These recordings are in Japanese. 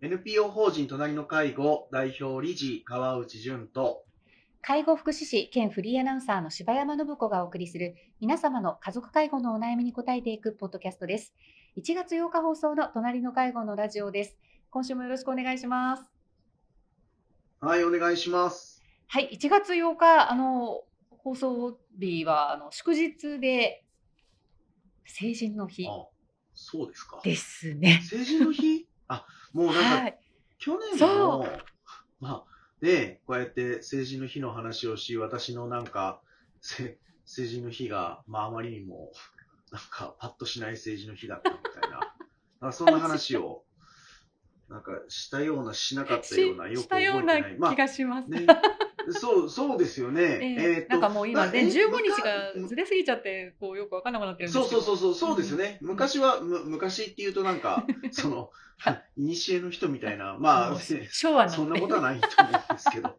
NPO 法人隣の介護代表理事川内淳と介護福祉士兼フリーアナウンサーの柴山信子がお送りする皆様の家族介護のお悩みに答えていくポッドキャストです。1月8日放送の隣の介護のラジオです。今週もよろしくお願いします。はいお願いしますはい、1月8日、あの、放送日は、あの、祝日で、成人の日あそうですかですね。成人の日？あもうなんか、はい。去年そもまあねこうやって成人の日の話をし私のなんかせ成人の日がまああまりにもなんかパッとしない成人の日だったみたいななそんな話をなんかしたようなしなかったようなよくした覚えて ようなないまあ気がします。ね、そう、そうですよね。ええーとなんかもう今ね、まあえ15日がずれすぎちゃって、こうよくわかんなくなってるんですそう。そうそうそう、そうですよね。うん昔は、む昔っていうとなんか、その、いにしえの人みたいな、まあ、昭和。そんなことはないと思うんですけど。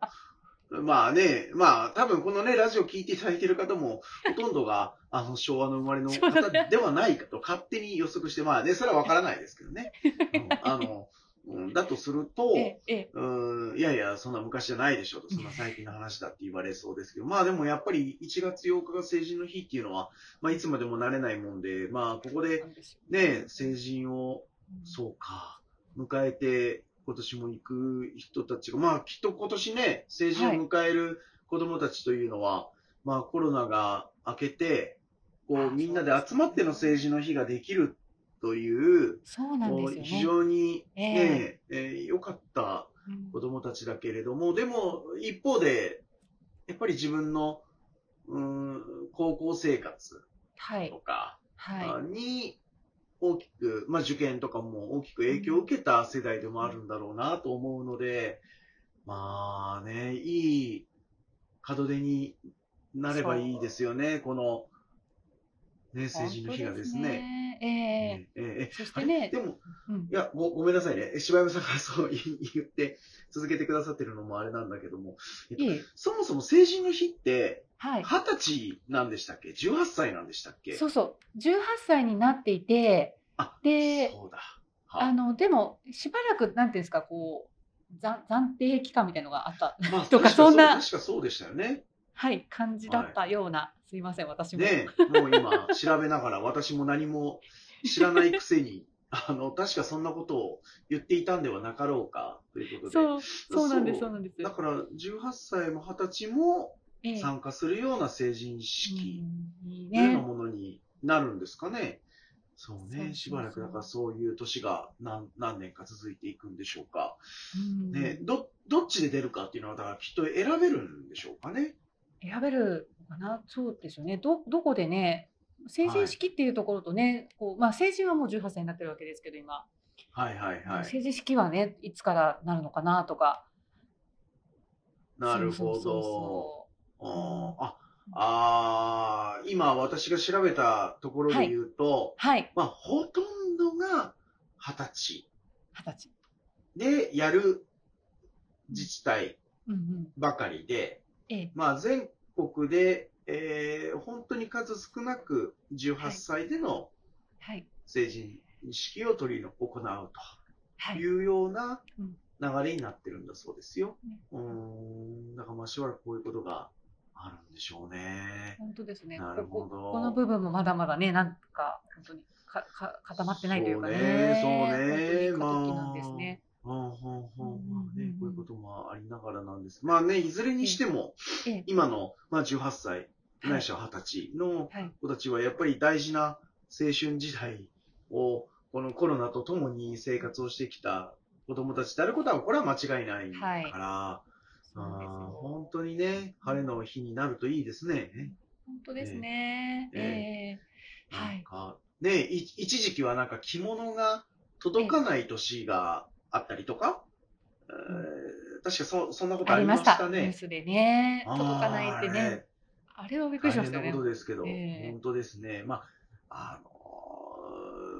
まあね、まあ多分このね、ラジオ聞いていただいている方も、ほとんどが、あの、昭和の生まれの方ではないかと勝手に予測して、まあね、それはわからないですけどね。うんあの、うん。だとすると、ええええ。うーんいやいや、そんな昔じゃないでしょと、そんな最近の話だって言われそうですけど、まあでもやっぱり1月8日が成人の日っていうのは、まあいつまでも慣れないもんで、まあここでね、成人を、うんそうか、迎えて今年も行く人たちが、まあきっと今年ね、成人を迎える子供たちというのは、まあコロナが明けて、こあうみんなで集まっての成人の日ができるという、そうなんですよね。常にえね、えー良かったうん子供たちだけれども、でも一方で、やっぱり自分の、うーん、高校生活はいと。かはに大きく、まあ受験とかも大きく影響を受けた世代でもあるんだろうなと思うので、まあね、いい門出になればいいですよね、この、ね、い。成人の日がですね。ね。ええええええそしてねでも、うんいやご、ごめんなさいね。柴山さんが そう言言って続けてくださってるのもあれなんだけども、えっといえそもそも成人の日って、はい。二十歳なんでしたっけ ?18 歳なんでしたっけ？そうそう。18歳になっていて、あ、でそうだ。はあの、でも、しばらく、なんていうんですか、こう、暫暫定期間みたいのがあった、まあ、とか確そんなう確かそうでしたよね。はい、感じだったような、すいません、私も。ねもう今、調べながら、私も何も知らないくせに、あの、確かそんなことを言っていたんではなかろうか、ということで。そう、そうなんです、そそうなんです。だから、18歳も20歳もええ参加するような成人式というようなね。ものになるんですかね。そうね、しばらくだからそういう年が何何年か続いていくんでしょうか。うんね、ど、どっちで出るかっていうのは、だからきっと選べるんでしょうかね。選べるかな、そうですよね。ど、どこでね、成人式っていうところとね、こう、まあ、成人はもう18歳になってるわけですけど、今。はいはいはい。成人式はね、いつからなるのかなとか。なるほど。そあーあ、あー今私が調べたところで言うと、うはい、まあ、ほとんどが二十歳二十歳。でやる自治体。ばかりで、ええ、まあ、全国で、えー本当に数少なく18歳でのはい、成人式を取りの行うはとい。いうようなうん流れになってるんだそうですよ。ねうーん、だからまあしばらくこういうことがあるんでしょうね。本当ですね。なるほどこここの部分もまだまだね、なんか本当にかか固まってないというかね。そうねそうね本当に過渡期なんですね。うんうんうんまあねこういうこともありながらなんです。まあね、いずれにしても、ええ、今の、まあ、18歳、はいないしは20歳のはい、子たちはやっぱり大事な青春時代を、このコロナとともに生活をしてきた子供たちであることは、これは間違いないから、そうですあーよ。本当にね、晴れの日になるといいですね。本当ですね。えええはい。なんか、ね、い一時期はなんか着物が届かない年があったりとか、えー確かそそんなことあありましたた。ニュねー。スでね、届かないってね。あれはびっくりしましたねこ。とですけど、ええ本当ですね。まあ、あのー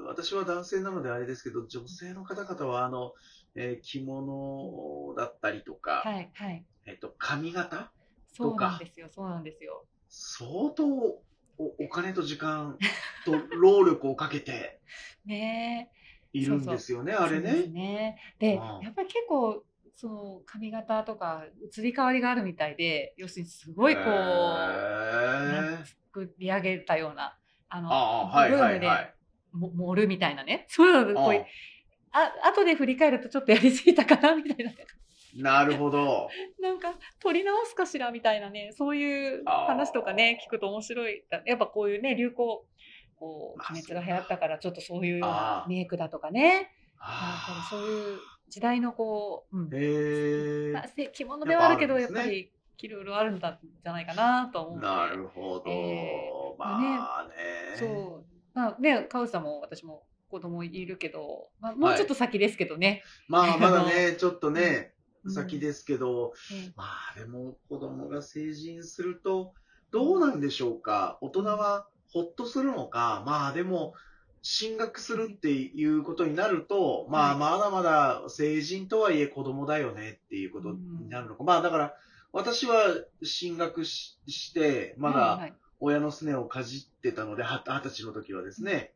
私は男性なのであれですけど、女性の方々は、あの、えー着物だったりとか、はい、はい。えっと、髪型？そうなんですよ、そうなんですよ。相当おお金と時間と労力をかけて、ねいるんですよね、あれそうですね。ね。で、ああやっぱり結構、その髪型とか移り変わりがあるみたいで、要するにすごいこう、なんへー作り上げたような、あの、あブームで盛るみたいなね。そういうのこうああ後で振り返るとちょっとやりすぎたかなみたいなね。なるほど。なんか取り直すかしらみたいなね、そういう話とかね、聞くと面白い。やっぱこういうね、流行、こう、あ鬼滅が流行ったから、ちょっとそういうようあなあ。メイクだとかね、やっぱりあそういう時代のこう、うん。まあ、着物ではあるけど、ややっぱりいろいろあるんだじゃないかなと思う。なるほど。えまあね。そう。まあね、カウさんも私も子供いるけど、まあ、もうちょっと先ですけどね。まあまだあね、ちょっとね、うん。先ですけど、ええまあでも子供が成人すると、どうなんでしょうか。大人はほっとするのか。まあでも、進学するっていうことになると、まあまだまだ成人とはいえ子供だよねっていうことになるのか。まあだから、私は進学しして、まだ親のすねをかじってたので、は二十歳の時はですね。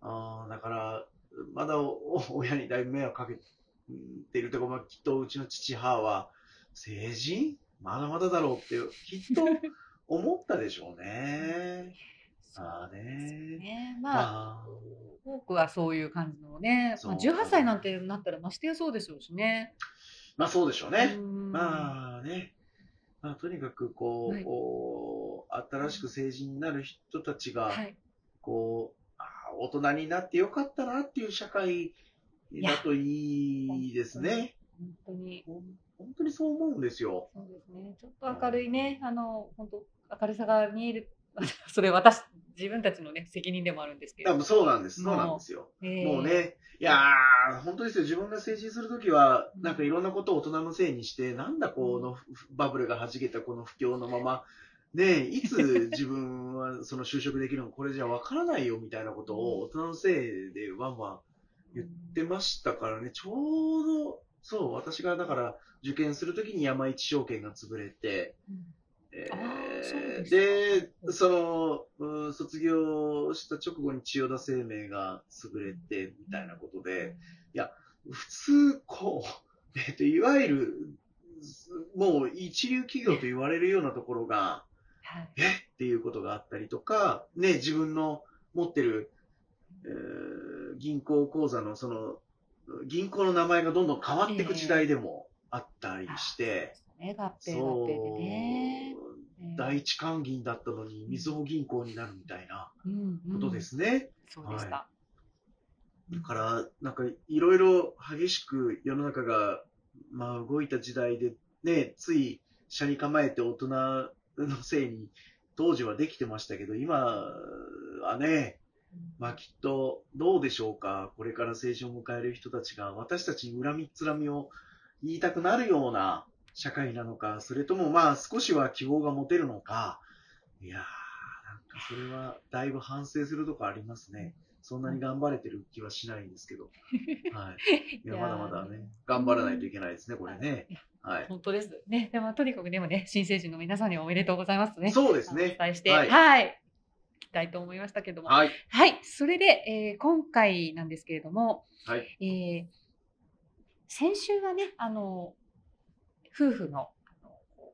あーだから、まだ親にだいぶ迷惑かけてるところ、まあ、きっとうちの父母は、成人？まだまだだろうって、きっと思ったでしょうね。そうですね。ね。まあ、まあ、多くはそういう感じのね、まあ、18歳なんてなったらましてやそうでしょうしね。まあそうでしょうね。うんまあね。まあとにかくこう、はいこう新しく成人になる人たちが、はい。こう、あー大人になってよかったなっていう社会だといいですね。本当に。本当にそう思うんですよ。そうですね。ちょっと明るいね、あの、本当明るさが見える。それ私、自分たちのね、責任でもあるんですけど。多分そうなんです。そうなんですよ。えーもう。ね、いやー、本当ですよ。自分が成人するときは、なんかいろんなことを大人のせいにして、なんだこのバブルが弾けたこの不況のまま、ねいつ 自分はその就職できるのかこれじゃわからないよみたいなことを大人のせいでワンワン言ってましたからね、ちょうど、そう、私がだから受験するときに山一証券が潰れて、うんえでその、うん卒業した直後に千代田生命が優れて、みたいなことで、普通、こう、えっと、いわゆる、もう一流企業と言われるようなところが、はい。えっていうことがあったりとか、ね、自分の持ってる、えー銀行口座のその、銀行の名前がどんどん変わっていく時代でもあったりして、ね、合併合併でね。第一関銀だったのに、みずほ銀行になるみたいなうんうんことですね。そうでした。だから、なんか、いろいろ激しく世の中が、まあ、動いた時代で、ね、つい、車に構えて大人のせいに、当時はできてましたけど、今はね、まあきっと、どうでしょうか。これから成人を迎える人たちが、私たちに恨みっつらみを言いたくなるような社会なのか、それともまあ少しは希望が持てるのか。いやー、なんかそれはだいぶ反省するとこありますね。そんなに頑張れてる気はしないんですけど。はい。いや、まだまだね、頑張らないといけないですね、これね。はい。本当です。ね、でもとにかくでもね、新成人の皆さんにおめでとうございますとね。そうですねお。伝えして、ははいい、いきたいと思いましたけども。はい。はい、それで、えー今回なんですけれども、はい。えー先週はね、あの、夫婦の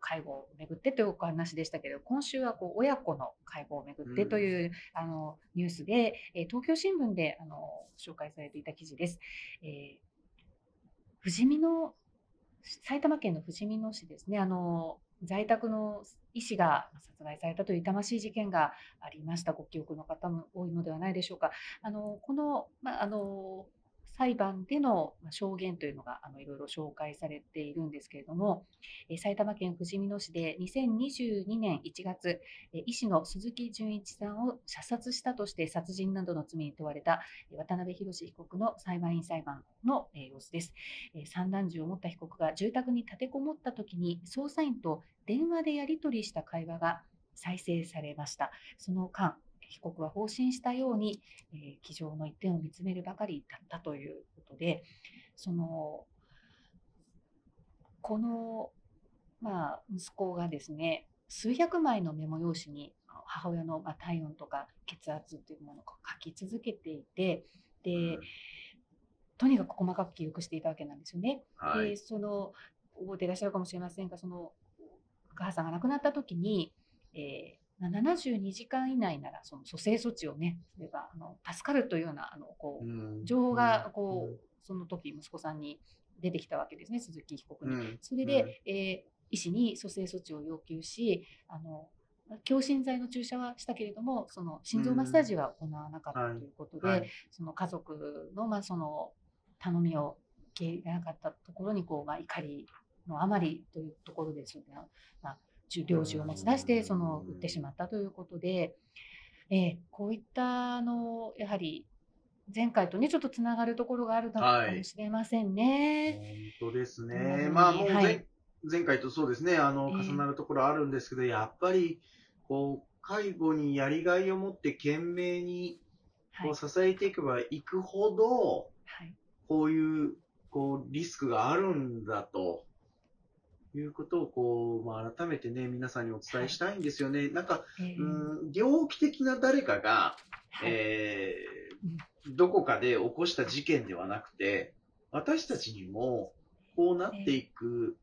介護をめぐってというお話でしたけど、今週はこう親子の介護をめぐってという、あのニュースで、えー東京新聞であの紹介されていた記事です。えーふじみ野埼玉県のふじみ野市ですね、あの在宅の医師が殺害されたという痛ましい事件がありました。ご記憶の方も多いのではないでしょうか。あのこの,、まあ、あの裁判での証言というのがあのいろいろ紹介されているんですけれども、え埼玉県ふじみ野市で2022年1月、え医師の鈴木純一さんを射殺したとして殺人などの罪に問われた渡辺博被告の裁判員裁判のえ様子です。え散弾銃を持った被告が住宅に立てこもった時に捜査員と電話でやり取りした会話が再生されました。その間、被告は放心したように、えー、机上の一点を見つめるばかりだったということで、その、この、まあ、息子がですね、数百枚のメモ用紙に母親のまあ体温とか血圧というものを書き続けていて、で、とにかく細かく記録していたわけなんですよね。はい。でその覚えていらっしゃるかもしれませんがそのお母さんが亡くなった時に、えーまあ72時間以内ならその蘇生措置をねすればあの助かるというようなあのこう、うん。情報がこう、その時息子さんに出てきたわけですね鈴木被告に。うん。それで、えー医師に蘇生措置を要求しあの強心剤の注射はしたけれどもその心臓マッサージは行わなかったはいということで、はい。その家族の,、まあその頼みを受け入れなかったところにこう、まあ、怒りのあまりというところでその、まあ、銃猟銃を持ち出してその撃ってしまったということで、えーこういったあのやはり前回とねちょっとつながるところがあるのかもしれませんね。本当ですうん。ね。まあもう前,、はい。前回とそうですね、あの、ええ。重なるところあるんですけど、やっぱり、こう、介護にやりがいを持って懸命にはい。こう支えていけばいくほど、はい。こういう、こう、リスクがあるんだと。いうことを、こう、まあ、改めてね、皆さんにお伝えしたいんですよね。なんか、えー。うん、猟奇的な誰かが、はい。えーどこかで起こした事件ではなくて、私たちにもこうなっていく、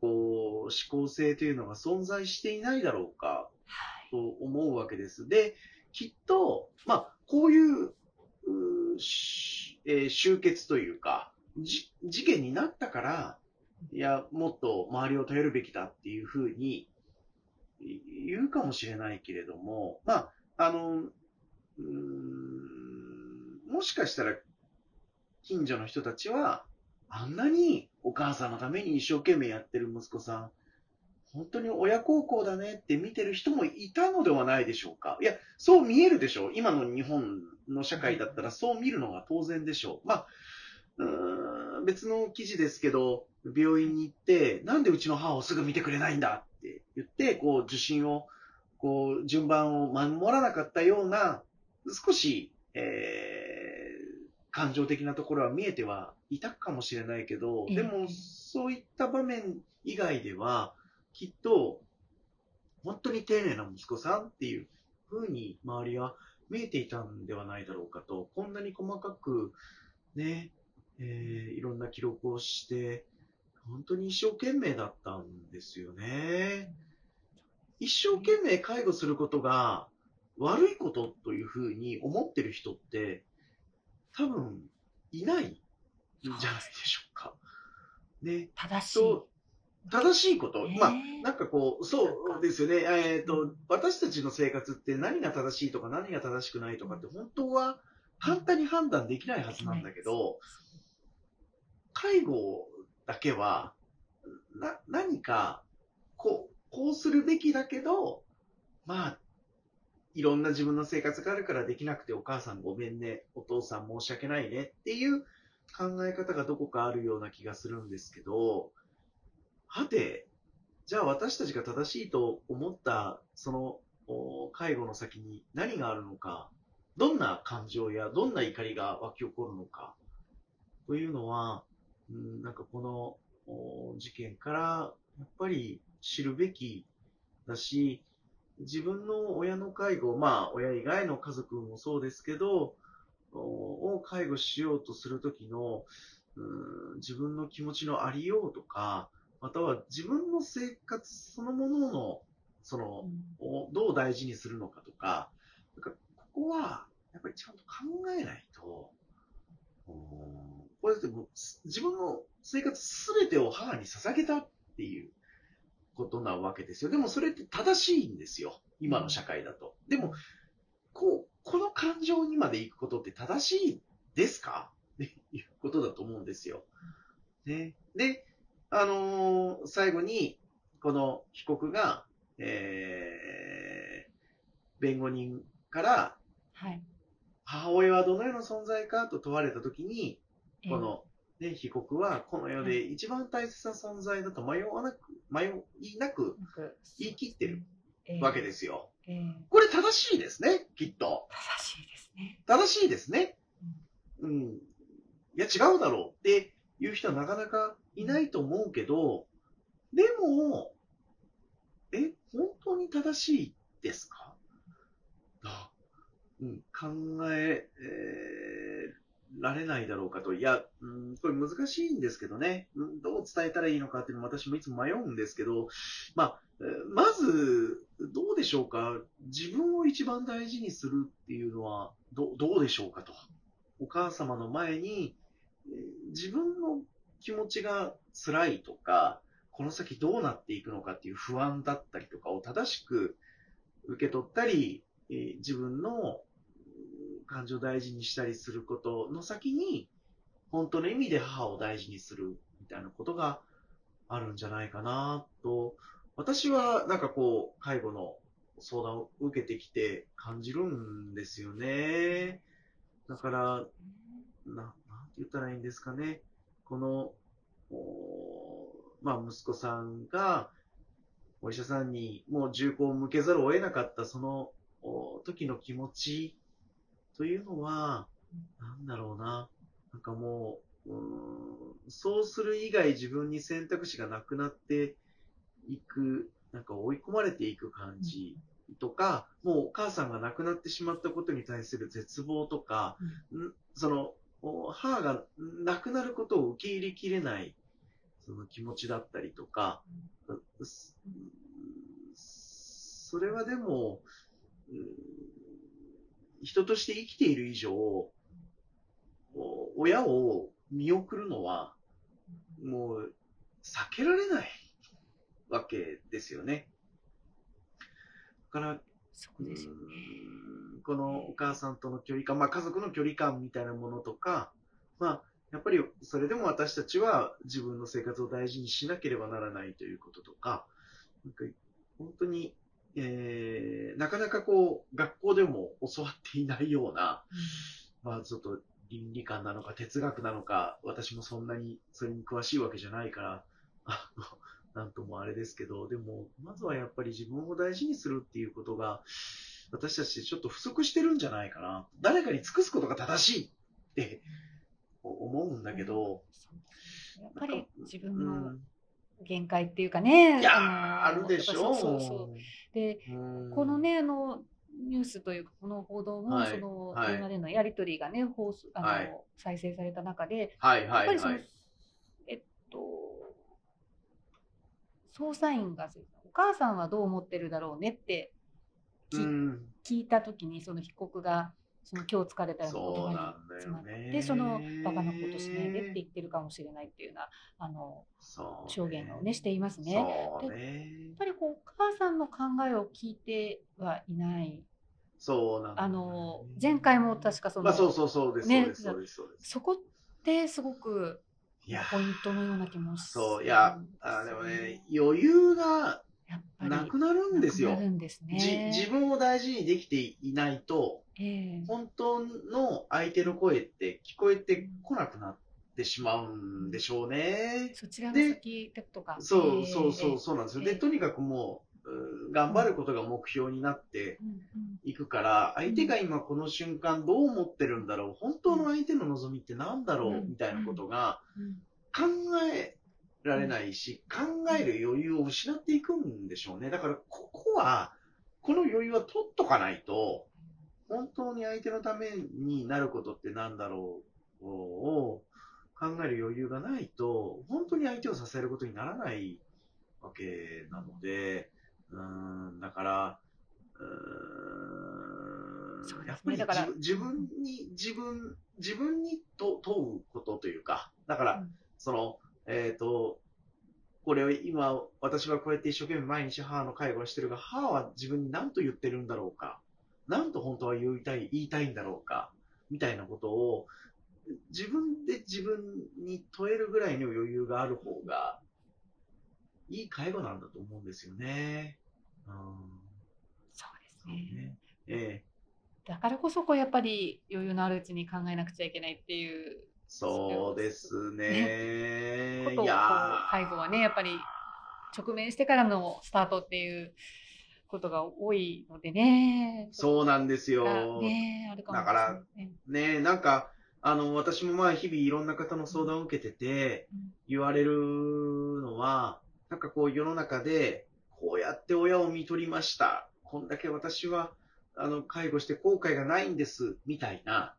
こう、思考性というのが存在していないだろうかはい。と思うわけです。で、きっと、まあ、こういう、うえー集結というか、じ事件になったから、いや、もっと周りを頼るべきだっていうふうに言うかもしれないけれども、まあ、あの、うんもしかしたら、近所の人たちは、あんなにお母さんのために一生懸命やってる息子さん、本当に親孝行だねって見てる人もいたのではないでしょうか。いや、そう見えるでしょう。今の日本の社会だったらそう見るのが当然でしょう。まあ、うーん別の記事ですけど、病院に行って、なんでうちの母をすぐ見てくれないんだって言って、こう、受診を、こう、順番を守らなかったような、少し、えー感情的なところは見えてはいたかもしれないけど、ええ。でも、そういった場面以外では、きっと、本当に丁寧な息子さんっていう風に周りは見えていたんではないだろうかと、こんなに細かくね、えーいろんな記録をして、本当に一生懸命だったんですよね。一生懸命介護することが悪いことというふうに思ってる人って多分いないんじゃないでしょうか。ね。正しい。と正しいこと、ねまあ、なんかこう、そうですよね。えっ、と、私たちの生活って何が正しいとか何が正しくないとかって本当は簡単に判断できないはずなんだけど、介護だけは、な、何か、こう、こうするべきだけど、まあ、いろんな自分の生活があるからできなくてお母さんごめんね、お父さん申し訳ないねっていう考え方がどこかあるような気がするんですけど、はて、じゃあ私たちが正しいと思った、その、介護の先に何があるのか、どんな感情やどんな怒りが湧き起こるのか、というのは、うん、なんかこのお事件からやっぱり知るべきだし、自分の親の介護、まあ親以外の家族もそうですけど、おを介護しようとするときの、うん自分の気持ちのありようとか、または自分の生活そのものの、その、をどう大事にするのかとか、なんかここは、やっぱりちゃんと考えないと、うんこれだっても自分の生活すべてを母に捧げたっていうことなわけですよ。でもそれって正しいんですよ。今の社会だと。でも、こう、この感情にまで行くことって正しいですか？っていうことだと思うんですよ。ね。で、あのー最後に、この被告が、えー、弁護人から、はい。母親はどのような存在かと問われたときに、えーこの、ね、被告はこの世で一番大切な存在だと迷わなく、迷いなく言い切ってるわけですよ。これ正しいですね、きっと。正しいですね。正しいですね。うん。いや、違うだろうっていう人はなかなかいないと思うけど、でも、え、本当に正しいですか？あうん、考ええーられないだろうかと。いや、うん、これ難しいんですけどね。どう伝えたらいいのかっていうのも私もいつも迷うんですけど、まあ、まず、どうでしょうか？自分を一番大事にするっていうのは、どどうでしょうかと。お母様の前に、自分の気持ちが辛いとか、この先どうなっていくのかっていう不安だったりとかを正しく受け取ったり、自分の感情を大事にしたりすることの先に、本当の意味で母を大事にするみたいなことがあるんじゃないかなと、私はなんかこう、介護の相談を受けてきて感じるんですよね。だから、な、なんて言ったらいいんですかね。この、おまあ、息子さんが、お医者さんにもう銃口を向けざるを得なかったその時の気持ちというのは、なんだろうな。なんかもう、うーんそうする以外自分に選択肢がなくなっていく、なんか追い込まれていく感じとか、もうお母さんが亡くなってしまったことに対する絶望とか、ん。その、お母が亡くなることを受け入れきれない、その気持ちだったりとか、すそれはでも、うん人として生きている以上、お親を見送るのは、もう、避けられないわけですよね。だから、そうですよね。うんこのお母さんとの距離感、まあ家族の距離感みたいなものとか、まあ、やっぱりそれでも私たちは自分の生活を大事にしなければならないということとか、なんか本当に、えー、なかなかこう、学校でも教わっていないような、まあちょっと倫理観なのか哲学なのか、私もそんなにそれに詳しいわけじゃないから、あの、なんともあれですけど、でも、まずはやっぱり自分を大事にするっていうことが、私たちちょっと不足してるんじゃないかな。誰かに尽くすことが正しいって思うんだけど、そうやっぱり自分うのん。限界っていうかね、いやあるでしょそうそうそう。で、うん。この、ね、あの、ニュースというか、この報道も、はいその、はい。電話でのやり取りがね、放送、あの、はい。再生された中で、はいやっぱりその。えっと、捜査員が、お母さんはどう思ってるだろうねって聞,、いたときに、その被告が、その今日疲れたような言葉に詰まっ。て、そのバカなことしないでって言ってるかもしれないっていうような、あの、証言をね、していますね。ね。やっぱりこう、お母さんの考えを聞いてはいない。そうなんねあの、前回も確かその、まあそうそうそうです、ねそこってすごくポイントのような気もするそう、いや、あでもね、余裕がなくなるんですよなくな。るんですね。じ自分を大事にできていないと、ええ本当の相手の声って聞こえてこなくなってしまうんでしょうね。そちらの先とか。そうええそうそう、そうなんですよ。で、ええとにかくもう、頑張ることが目標になっていくから、相手が今この瞬間どう思ってるんだろう、本当の相手の望みって何だろう、うんみたいなことがうん考えられないし、考える余裕を失っていくんでしょうね。だから、ここは、この余裕は取っとかないと、本当に相手のためになることってなんだろうを考える余裕がないと、本当に相手を支えることにならないわけなので、うーん、だから、うーんやっぱり自分に、自分、自分にと問うことというか、だから、その、えっ、と、これを今、私はこうやって一生懸命毎日母の介護をしてるが、母は自分に何と言ってるんだろうか、何と本当は言いたい、言いたいんだろうか、みたいなことを、自分で自分に問えるぐらいの余裕がある方が、いい介護なんだと思うんですよね。うん。そうですね。ね。ええだからこそこうやっぱり余裕のあるうちに考えなくちゃいけないっていうそうですね。ことをこういやー介護はねやっぱり直面してからのスタートっていうことが多いのでね。そうなんですよ。がねあるかもしれないですね。ねえ、なんか、あの、私もまあ日々いろんな方の相談を受けてて、言われるのは、なんかこう世の中で、こうやって親を見取りました。こんだけ私は、あの、介護して後悔がないんです、みたいな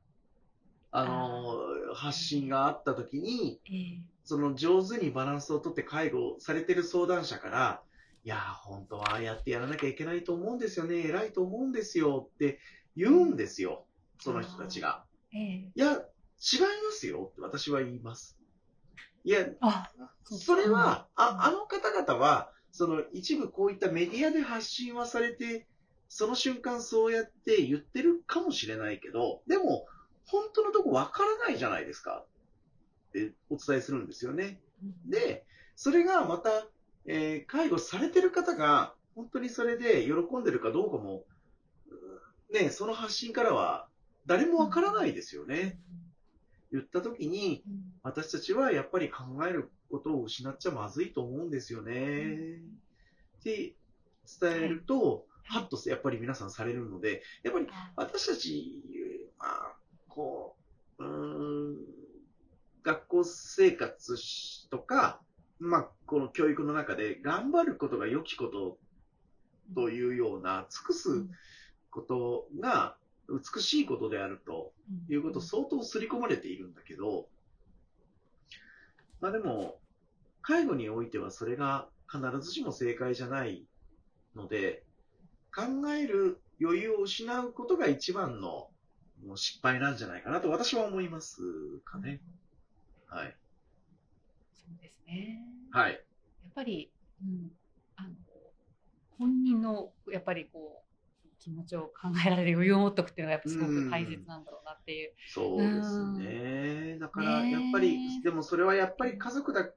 あのー発信があった時に、ええその上手にバランスをとって介護されてる相談者から、いやー、本当はああやってやらなきゃいけないと思うんですよね、偉いと思うんですよ。って言うんですよ、その人たちが。ええ。いや、違いますよ。って私は言います。いや、あ、それは、ああの方々は、その一部こういったメディアで発信はされて、その瞬間そうやって言ってるかもしれないけど、でも、本当のとこわからないじゃないですか。ってお伝えするんですよね。で、それがまた、えー介護されてる方が、本当にそれで喜んでるかどうかも、ね、その発信からは誰もわからないですよね。言った時に、私たちはやっぱり考えることを失っちゃまずいと思うんですよね。って伝えると、ハッとやっぱり皆さんされるので、やっぱり私たち、まあ、こう、うん、学校生活とか、まあ、この教育の中で頑張ることが良きことというような、尽くすことが美しいことであるということ相当刷り込まれているんだけど、まあでも、介護においてはそれが必ずしも正解じゃないので、考える余裕を失うことが一番のもう失敗なんじゃないかなと私は思いますかね。はい。そうですね。はい。やっぱり、うん、あの本人のやっぱりこう気持ちを考えられる余裕を持っておくっていうのがやっぱすごく大切なんだろうなっていう。そうですね。だから、やっぱり、でもそれはやっぱり家族だ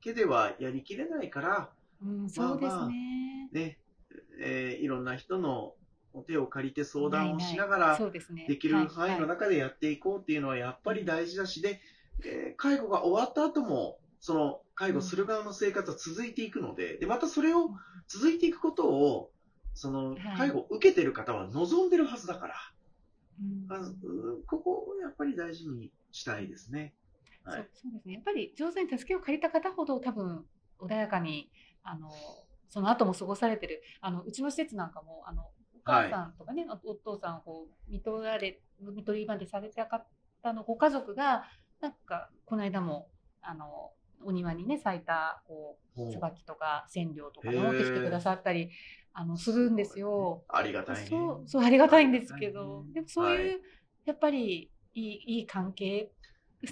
けではやりきれないから、うん、そうですまあまあね。ね、えーいろんな人の手を借りて相談をしながら、そうですね。できる範囲の中でやっていこうっていうのはやっぱり大事だし、で、えー介護が終わった後も、その介護する側の生活は続いていくので、で、またそれを続いていくことを、そのはい介護を受けてる方は望んでるはずだから、うんまずここをやっぱり大事にしたいですね。はそうい。そうですね。やっぱり上手に助けを借りた方ほど多分穏やかにあのその後も過ごされてる。あのうちの施設なんかもあのお母さんとかね、おお父さんをこう見取られ見取りまでされた方のご家族がなんかこの間もあのお庭にね咲いたこう椿とか千両とか持ってきてくださったりあのするんですよ。ありがたいね。そうそうありがたいんですけど、ねでもそういう、はいやっぱりいいいい関係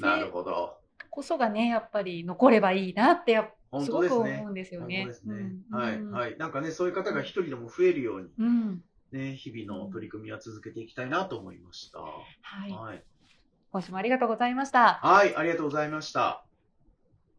なるほど。こそがねやっぱり残ればいいなってやっ本すごく思うんですよ本ね。はい、うんはい。なんかね、そういう方が一人でも増えるように、うんね、日々の取り組みは続けていきたいなと思いました。はい、はい。今週もありがとうございました。はい、ありがとうございました。